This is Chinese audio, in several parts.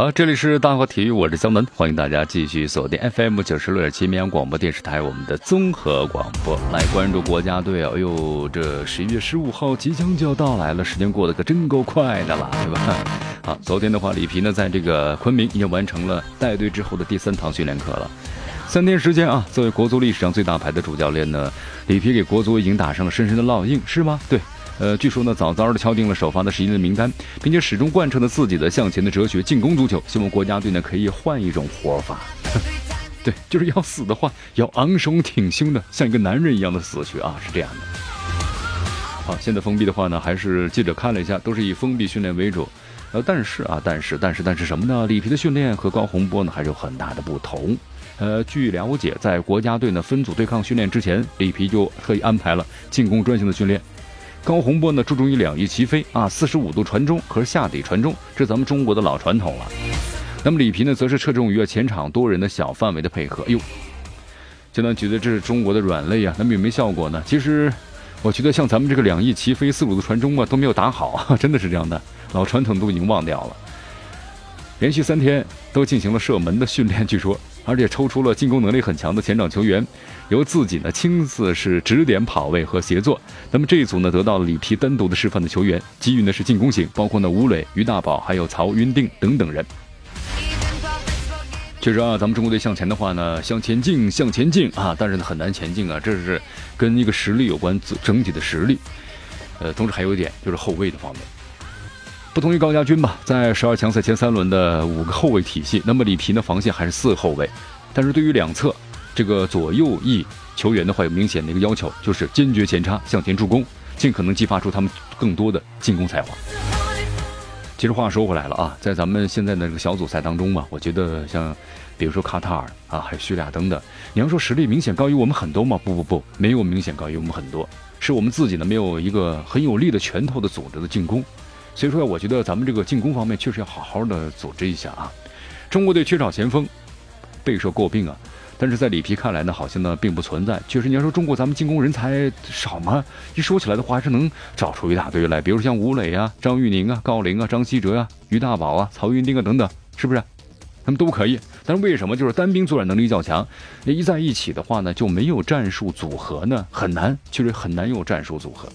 好，这里是大话体育，我是江门，欢迎大家继续锁定 FM 九十六点七绵阳广播电视台我们的综合广播，来关注国家队！哎呦，这十一月十五号即将就要到来了，时间过得可真够快的了，对吧？好，昨天的话，里皮呢在这个昆明已经完成了带队之后的第三堂训练课了，三天时间啊，作为国足历史上最大牌的主教练呢，里皮给国足已经打上了深深的烙印，是吗？对。呃，据说呢，早早的敲定了首发的十一人名单，并且始终贯彻了自己的向前的哲学，进攻足球。希望国家队呢可以换一种活法，对，就是要死的话，要昂首挺胸的，像一个男人一样的死去啊，是这样的。好，现在封闭的话呢，还是记者看了一下，都是以封闭训练为主。呃，但是啊，但是但是但是什么呢？里皮的训练和高洪波呢还是有很大的不同。呃，据了解，在国家队呢分组对抗训练之前，里皮就特意安排了进攻专项的训练。高洪波呢，注重于两翼齐飞啊，四十五度传中和下底传中，这是咱们中国的老传统了。那么里皮呢，则是侧重于前场多人的小范围的配合。哎呦，现在觉得这是中国的软肋啊，那么有没有效果呢？其实，我觉得像咱们这个两翼齐飞、四五度传中啊，都没有打好，真的是这样的，老传统都已经忘掉了。连续三天都进行了射门的训练，据说。而且抽出了进攻能力很强的前场球员，由自己呢亲自是指点跑位和协作。那么这一组呢得到了里皮单独的示范的球员，给予呢是进攻型，包括呢吴磊、于大宝还有曹云定等等人。确实啊，咱们中国队向前的话呢，向前进，向前进啊，但是呢很难前进啊，这是跟一个实力有关，整体的实力。呃，同时还有一点就是后卫的方面。不同于高家军吧，在十二强赛前三轮的五个后卫体系，那么里皮的防线还是四后卫，但是对于两侧这个左右翼球员的话，有明显的一个要求，就是坚决前插向前助攻，尽可能激发出他们更多的进攻才华。其实话说回来了啊，在咱们现在的这个小组赛当中嘛，我觉得像比如说卡塔尔啊，还有叙利亚等等，你要说实力明显高于我们很多吗？不不不，没有明显高于我们很多，是我们自己呢没有一个很有力的拳头的组织的进攻。所以说，我觉得咱们这个进攻方面确实要好好的组织一下啊。中国队缺少前锋，备受诟病啊。但是在里皮看来呢，好像呢并不存在。确实，你要说中国咱们进攻人才少吗？一说起来的话，还是能找出一大堆来。比如像吴磊啊、张玉宁啊、郜林啊、张稀哲啊、于大宝啊、曹云丁啊等等，是不是？他们都可以。但是为什么就是单兵作战能力较强，一在一起的话呢，就没有战术组合呢？很难，确实很难有战术组合。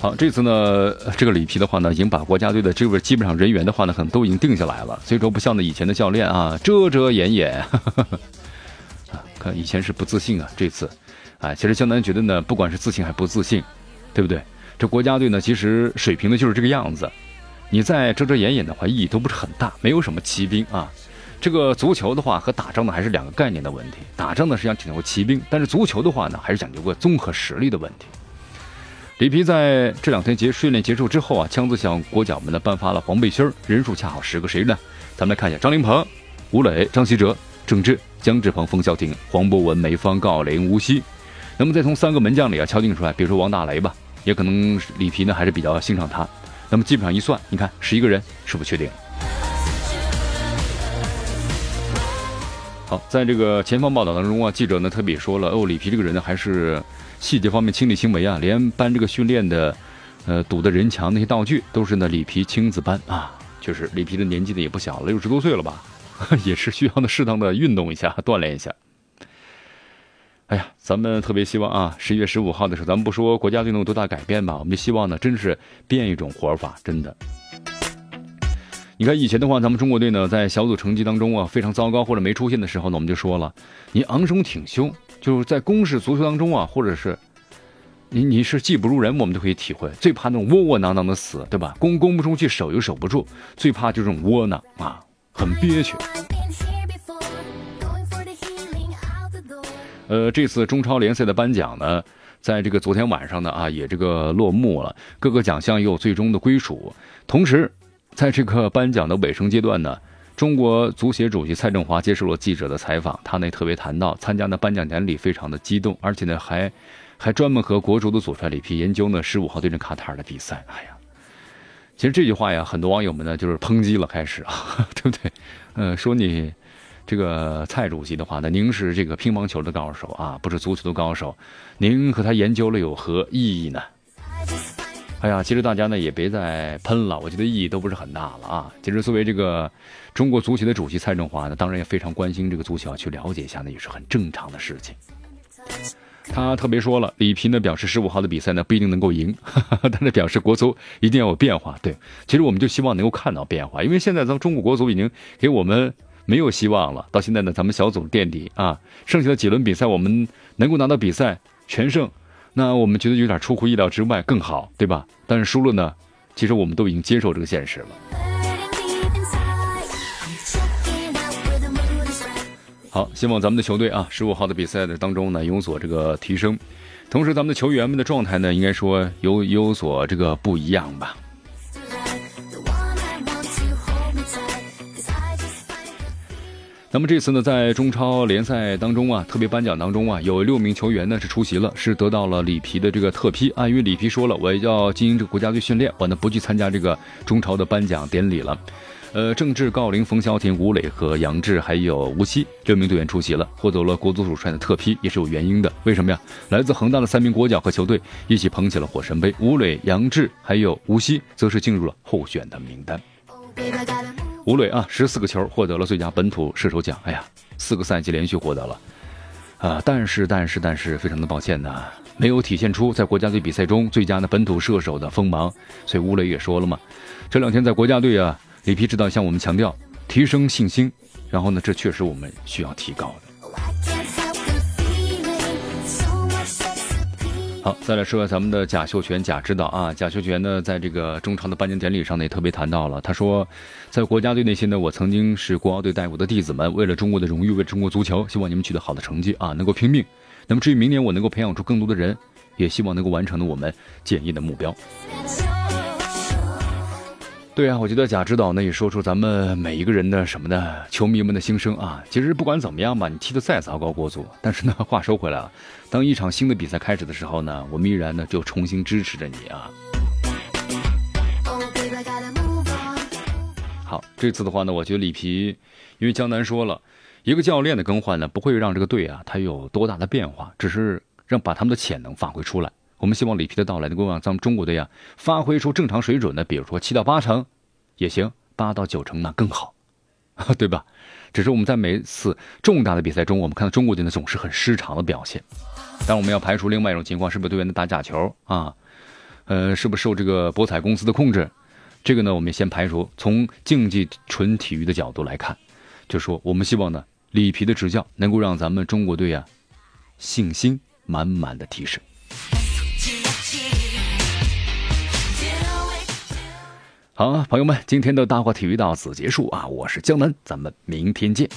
好，这次呢，这个里皮的话呢，已经把国家队的这个基本上人员的话呢，可能都已经定下来了。所以说，不像呢以前的教练啊，遮遮掩掩。啊，看以前是不自信啊，这次，啊，其实江南觉得呢，不管是自信还是不自信，对不对？这国家队呢，其实水平呢就是这个样子。你再遮遮掩掩的话，意义都不是很大，没有什么骑兵啊。这个足球的话和打仗呢还是两个概念的问题。打仗呢是想讲究骑兵，但是足球的话呢还是讲究个综合实力的问题。里皮在这两天结训练结束之后啊，枪子向国脚们呢颁发了黄背心人数恰好十个，谁呢？咱们来看一下：张琳芃、吴磊、张稀哲、郑智、姜志鹏、冯潇霆、黄博文、梅芳、郜林、吴曦。那么再从三个门将里啊敲定出来，比如说王大雷吧，也可能里皮呢还是比较欣赏他。那么基本上一算，你看十一个人是不是确定？好，在这个前方报道当中啊，记者呢特别说了，哦，里皮这个人呢还是。细节方面亲力亲为啊，连搬这个训练的，呃，堵的人墙那些道具都是呢里皮亲自搬啊。确实，里皮的年纪呢也不小了，六十多岁了吧，也是需要呢适当的运动一下，锻炼一下。哎呀，咱们特别希望啊，十一月十五号的时候，咱们不说国家队能有多大改变吧，我们就希望呢，真是变一种活法，真的。你看以前的话，咱们中国队呢在小组成绩当中啊非常糟糕或者没出现的时候呢，我们就说了，你昂首挺胸。就是在攻势足球当中啊，或者是你你是技不如人，我们都可以体会。最怕那种窝窝囊囊的死，对吧？攻攻不出去，守又守不住，最怕就这种窝囊啊，很憋屈。呃，这次中超联赛的颁奖呢，在这个昨天晚上呢啊，也这个落幕了，各个奖项也有最终的归属。同时，在这个颁奖的尾声阶段呢。中国足协主席蔡振华接受了记者的采访，他呢特别谈到参加的颁奖典礼非常的激动，而且呢还还专门和国足的主帅里皮研究呢十五号对阵卡塔尔的比赛。哎呀，其实这句话呀，很多网友们呢就是抨击了，开始啊，对不对？呃，说你这个蔡主席的话呢，您是这个乒乓球的高手啊，不是足球的高手，您和他研究了有何意义呢？哎呀，其实大家呢也别再喷了，我觉得意义都不是很大了啊。其实作为这个中国足协的主席蔡振华呢，当然也非常关心这个足球，去了解一下呢也是很正常的事情。他特别说了，里皮呢表示十五号的比赛呢不一定能够赢，但是表示国足一定要有变化。对，其实我们就希望能够看到变化，因为现在咱们中国国足已经给我们没有希望了。到现在呢，咱们小组垫底啊，剩下的几轮比赛我们能够拿到比赛全胜。那我们觉得有点出乎意料之外，更好，对吧？但是输了呢，其实我们都已经接受这个现实了。好，希望咱们的球队啊，十五号的比赛的当中呢，有所这个提升，同时咱们的球员们的状态呢，应该说有有所这个不一样吧。那么这次呢，在中超联赛当中啊，特别颁奖当中啊，有六名球员呢是出席了，是得到了里皮的这个特批啊。因为里皮说了，我要经营这个国家队训练，我呢不去参加这个中超的颁奖典礼了。呃，郑智、郜林、冯潇霆、吴磊和杨志还有吴曦六名队员出席了，获得了国足主帅的特批，也是有原因的。为什么呀？来自恒大的三名国脚和球队一起捧起了火神杯。吴磊、杨志还有吴曦则是进入了候选的名单。吴磊啊，十四个球获得了最佳本土射手奖。哎呀，四个赛季连续获得了，啊，但是但是但是，非常的抱歉呢，没有体现出在国家队比赛中最佳的本土射手的锋芒。所以吴磊也说了嘛，这两天在国家队啊，里皮指导向我们强调提升信心，然后呢，这确实我们需要提高的。好，再来说咱们的贾秀全贾指导啊，贾秀全呢，在这个中超的颁奖典礼上呢，也特别谈到了，他说，在国家队那些呢，我曾经是国奥队带我的弟子们，为了中国的荣誉，为了中国足球，希望你们取得好的成绩啊，能够拼命。那么至于明年我能够培养出更多的人，也希望能够完成了我们建议的目标。对啊，我觉得贾指导呢也说出咱们每一个人的什么呢？球迷们的心声啊。其实不管怎么样吧，你踢得再糟糕，国足，但是呢，话说回来了，当一场新的比赛开始的时候呢，我们依然呢就重新支持着你啊。好，这次的话呢，我觉得里皮，因为江南说了，一个教练的更换呢，不会让这个队啊他有多大的变化，只是让把他们的潜能发挥出来。我们希望里皮的到来能够让咱们中国队啊发挥出正常水准的，比如说七到八成也行，八到九成那更好，对吧？只是我们在每一次重大的比赛中，我们看到中国队呢总是很失常的表现。但我们要排除另外一种情况，是不是队员的打假球啊？呃，是不是受这个博彩公司的控制？这个呢，我们先排除。从竞技纯体育的角度来看，就说我们希望呢，里皮的执教能够让咱们中国队啊信心满满的提升。好，朋友们，今天的大话体育到此结束啊！我是江南，咱们明天见。